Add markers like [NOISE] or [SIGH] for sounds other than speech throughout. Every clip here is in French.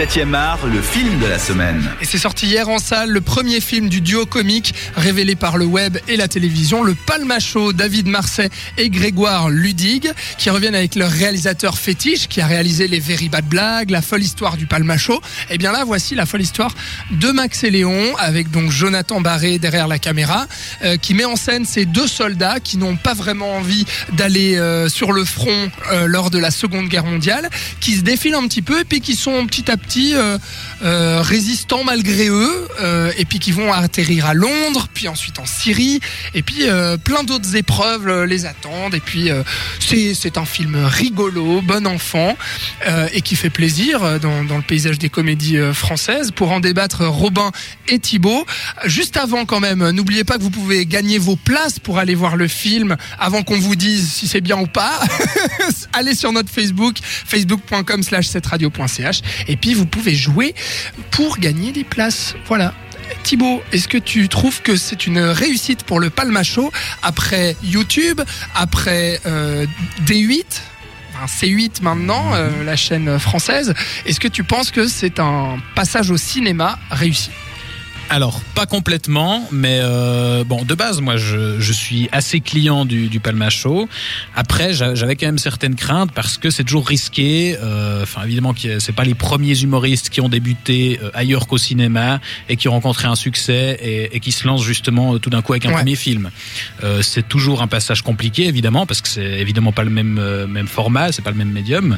7e art, le film de la semaine. Et c'est sorti hier en salle, le premier film du duo comique révélé par le web et la télévision, le Palmacho, David Marseille et Grégoire Ludig, qui reviennent avec leur réalisateur fétiche qui a réalisé les Very Bad Blagues, la folle histoire du Palmacho. Et eh bien là, voici la folle histoire de Max et Léon, avec donc Jonathan Barré derrière la caméra, euh, qui met en scène ces deux soldats qui n'ont pas vraiment envie d'aller euh, sur le front euh, lors de la Seconde Guerre mondiale, qui se défilent un petit peu et puis qui sont petit à petit résistants malgré eux, et puis qui vont atterrir à Londres, puis ensuite en Syrie, et puis plein d'autres épreuves les attendent. Et puis c'est un film rigolo, bon enfant, et qui fait plaisir dans, dans le paysage des comédies françaises. Pour en débattre, Robin et Thibaut. Juste avant quand même, n'oubliez pas que vous pouvez gagner vos places pour aller voir le film avant qu'on vous dise si c'est bien ou pas. [LAUGHS] Allez sur notre Facebook, facebook.com slash radio.ch et puis vous pouvez jouer pour gagner des places. Voilà. Thibaut, est-ce que tu trouves que c'est une réussite pour le Palmacho après YouTube, après euh, D8 C8 maintenant, euh, la chaîne française. Est-ce que tu penses que c'est un passage au cinéma réussi? Alors, pas complètement, mais euh, bon, de base, moi, je, je suis assez client du, du Palma Show. Après, j'avais quand même certaines craintes parce que c'est toujours risqué. Euh, enfin, évidemment, c'est pas les premiers humoristes qui ont débuté euh, ailleurs qu'au cinéma et qui ont rencontré un succès et, et qui se lancent justement tout d'un coup avec un premier film. c'est toujours un passage compliqué, évidemment, parce que c'est évidemment pas le même même format, c'est pas le même médium.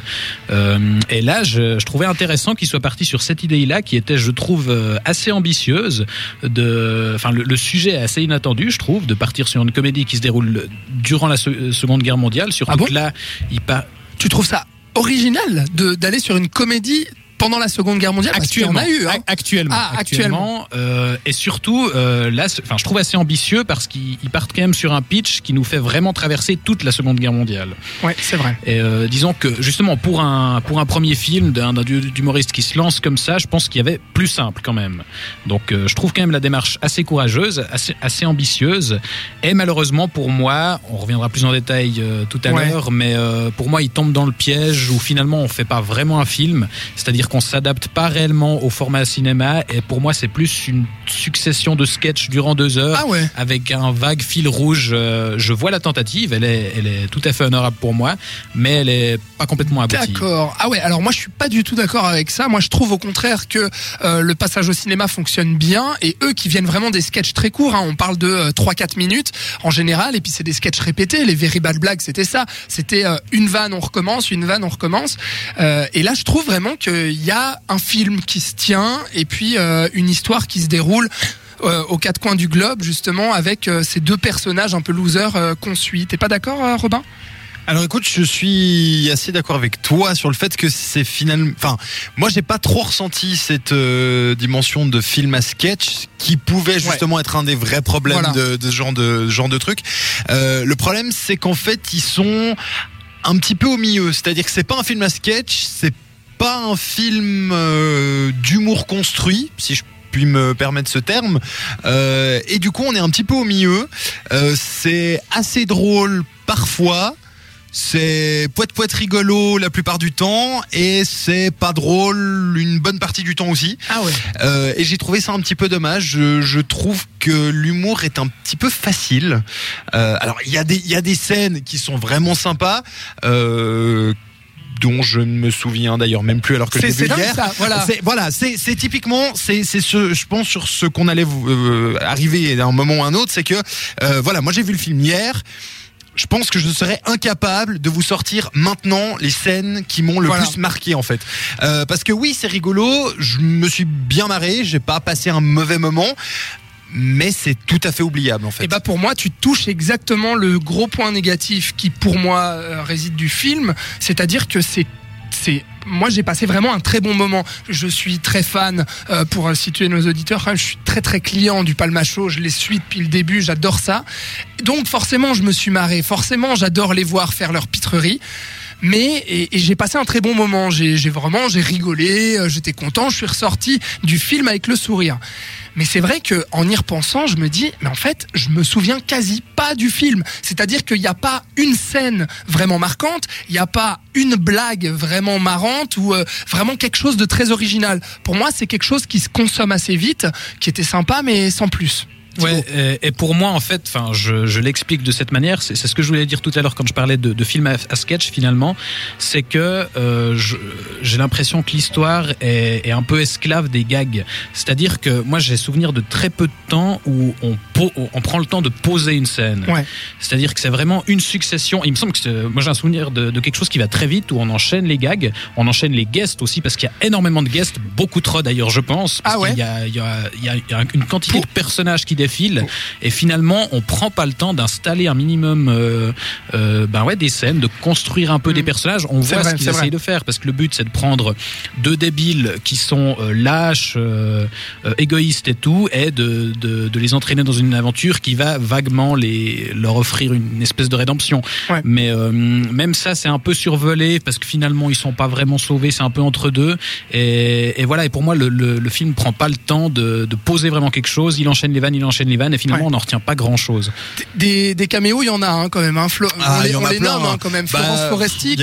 et là, je, je trouvais intéressant qu'il soit parti sur cette idée-là, qui était, je trouve, assez ambitieuse de, enfin, le, sujet est assez inattendu, je trouve, de partir sur une comédie qui se déroule durant la Seconde Guerre mondiale. Surtout ah que là, il pas. Tu trouves ça original d'aller sur une comédie pendant la Seconde Guerre mondiale actuellement, a eu, hein. actuellement, ah, actuellement, euh, et surtout euh, là, enfin, je trouve assez ambitieux parce qu'ils partent quand même sur un pitch qui nous fait vraiment traverser toute la Seconde Guerre mondiale. Ouais, c'est vrai. Et euh, disons que justement pour un pour un premier film d'un humoriste qui se lance comme ça, je pense qu'il y avait plus simple quand même. Donc euh, je trouve quand même la démarche assez courageuse, assez assez ambitieuse, et malheureusement pour moi, on reviendra plus en détail euh, tout à l'heure, mais pour moi il tombe dans le piège où finalement on fait pas vraiment un film, c'est-à-dire qu'on s'adapte pas réellement au format cinéma et pour moi c'est plus une succession de sketchs durant deux heures ah ouais. avec un vague fil rouge. Euh, je vois la tentative, elle est, elle est tout à fait honorable pour moi, mais elle est pas complètement aboutie. D'accord. Ah ouais. Alors moi je suis pas du tout d'accord avec ça. Moi je trouve au contraire que euh, le passage au cinéma fonctionne bien et eux qui viennent vraiment des sketchs très courts. Hein, on parle de 3-4 euh, minutes en général et puis c'est des sketchs répétés. Les Very Bad Blagues c'était ça. C'était une vanne on recommence, une vanne on recommence. et là je trouve vraiment il y a un film qui se tient et puis euh, une histoire qui se déroule euh, aux quatre coins du globe justement avec euh, ces deux personnages un peu losers qu'on suit. T'es pas d'accord, Robin? Alors écoute, je suis assez d'accord avec toi sur le fait que c'est finalement, enfin, moi j'ai pas trop ressenti cette dimension de film à sketch qui pouvait justement être un des vrais problèmes de, ce genre de, genre de truc. le problème, c'est qu'en fait, ils sont un petit peu au milieu, c'est-à-dire que c'est pas un film à sketch, c'est pas un film euh, d'humour construit, si je puis me permettre ce terme. Euh, et du coup, on est un petit peu au milieu. Euh, c'est assez drôle parfois. C'est poète poète rigolo la plupart du temps et c'est pas drôle une bonne partie du temps aussi. Ah ouais. et j'ai trouvé ça un petit peu dommage. Je, je trouve que l'humour est un petit peu facile. alors il y a des il y a des scènes qui sont vraiment sympas dont je ne me souviens d'ailleurs même plus alors que vu hier. voilà, c'est voilà, c'est typiquement c'est c'est ce je pense sur ce qu'on allait euh, arriver à un moment ou un autre, c'est que euh, voilà, moi j'ai vu le film hier. Je pense que je serais incapable de vous sortir maintenant les scènes qui m'ont le plus marqué en fait. Euh, parce que oui, c'est rigolo, je me suis bien marré, j'ai pas passé un mauvais moment mais c'est tout à fait oubliable en fait. Et bah pour moi, tu touches exactement le gros point négatif qui pour moi euh, réside du film, c'est-à-dire que c'est c'est moi j'ai passé vraiment un très bon moment. Je suis très fan euh, pour situer nos auditeurs. je suis très très client du Palmacho. Je les suis depuis le début. J'adore ça. Donc forcément je me suis marré. Forcément j'adore les voir faire leur pitrerie. Mais et, et j'ai passé un très bon moment. J'ai vraiment j'ai rigolé, euh, j'étais content. Je suis ressorti du film avec le sourire. Mais c'est vrai que en y repensant, je me dis, mais en fait, je me souviens quasi pas du film. C'est-à-dire qu'il n'y a pas une scène vraiment marquante, il n'y a pas une blague vraiment marrante ou euh, vraiment quelque chose de très original. Pour moi, c'est quelque chose qui se consomme assez vite, qui était sympa, mais sans plus. Ouais, et, et pour moi, en fait, enfin, je, je l'explique de cette manière. C'est ce que je voulais dire tout à l'heure quand je parlais de, de film à, à sketch. Finalement, c'est que euh, j'ai l'impression que l'histoire est, est un peu esclave des gags. C'est-à-dire que moi, j'ai souvenir de très peu de temps où on, on prend le temps de poser une scène. Ouais. C'est-à-dire que c'est vraiment une succession. Il me semble que moi j'ai un souvenir de, de quelque chose qui va très vite où on enchaîne les gags, on enchaîne les guests aussi parce qu'il y a énormément de guests, beaucoup trop d'ailleurs je pense. Parce Ah ouais il y, a, il y a- il y a une quantité de personnages qui défilent et finalement on prend pas le temps d'installer un minimum euh, euh, ben ouais des scènes, de construire un peu Mm. des personnages. On voit vrai, ce qu'ils vrai. essayent de faire parce que le but c'est de prendre deux débiles qui sont euh, lâches, égoïstes et tout, et de, de, de les entraîner dans une aventure qui va vaguement les leur offrir une espèce de rédemption. Ouais. Mais même ça, c'est un peu survolé parce que finalement ils sont pas vraiment sauvés, c'est un peu entre deux. Et, et voilà. Et pour moi, le, le, le film prend pas le temps de, de poser vraiment quelque chose. Il enchaîne les vannes, il enchaîne les vannes, et finalement Ouais. on n'en retient pas grand chose. Des, des caméos, il y en a hein, quand même. Hein. Flo- Ah, on les, on a les plein, nomme hein. hein, quand même. Bah, Florence Foresti,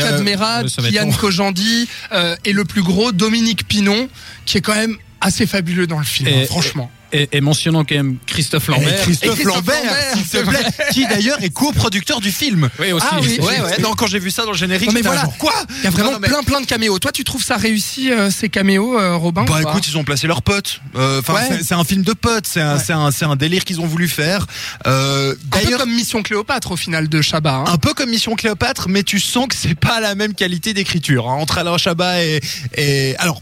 va être Yann. Kojandi euh, et le plus gros, Dominique Pinon, qui est quand même assez fabuleux dans le film, Et- hein, franchement. Et, et mentionnant quand même Christophe Lambert. Et Christophe, Et Christophe Lambert, Lambert, s'il te plaît, qui d'ailleurs est coproducteur du film. Oui aussi. Ah oui. Ouais, ouais, non, quand j'ai vu ça dans le générique, Non, mais voilà. quoi Il y a vraiment Non, non, mais- plein plein de caméos. Toi, tu trouves ça réussi euh, ces caméos, euh, Robin Bah écoute, ils ont placé leurs potes. Euh, Ouais. c'est- un film de potes. C'est un, un, délire qu'ils ont voulu faire. Euh, un peu D'ailleurs, comme Mission Cléopâtre au final de Chabat. hein. un peu comme Mission Cléopâtre, mais tu sens que c'est pas la même qualité d'écriture hein, entre Alain Chabat et, et alors.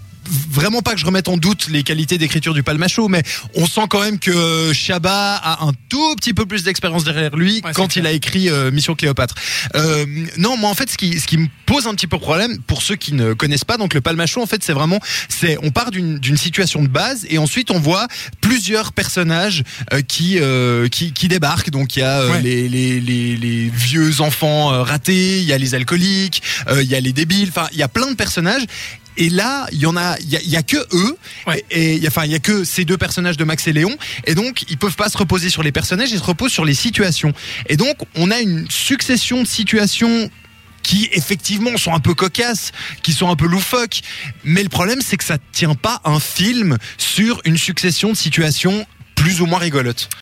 Vraiment pas que je remette en doute les qualités d'écriture du Palmacho, mais on sent quand même que Chabat a un tout petit peu plus d'expérience derrière lui Ouais, quand il a écrit euh, Mission Cléopâtre. Euh, non, moi en fait, ce qui, ce qui me pose un petit peu problème pour ceux qui ne connaissent pas, donc le Palmacho, en fait, c'est vraiment, c'est, on part d'une situation de base et ensuite on voit plusieurs personnages euh, qui, euh, qui qui débarquent. Donc il y a euh, Ouais. les, les, les, les vieux enfants euh, ratés, il y a les alcooliques, euh, il y a les débiles. Enfin, il y a plein de personnages. Et là, il y en a, il y a, il y a que eux, Ouais. et il y a- enfin, il y a que ces deux personnages de Max et Léon, et donc ils peuvent pas se reposer sur les personnages, ils se reposent sur les situations. Et donc, on a une succession de situations qui effectivement sont un peu cocasses, qui sont un peu loufoques, mais le problème c'est que ça tient pas un film sur une succession de situations plus ou moins rigolotes.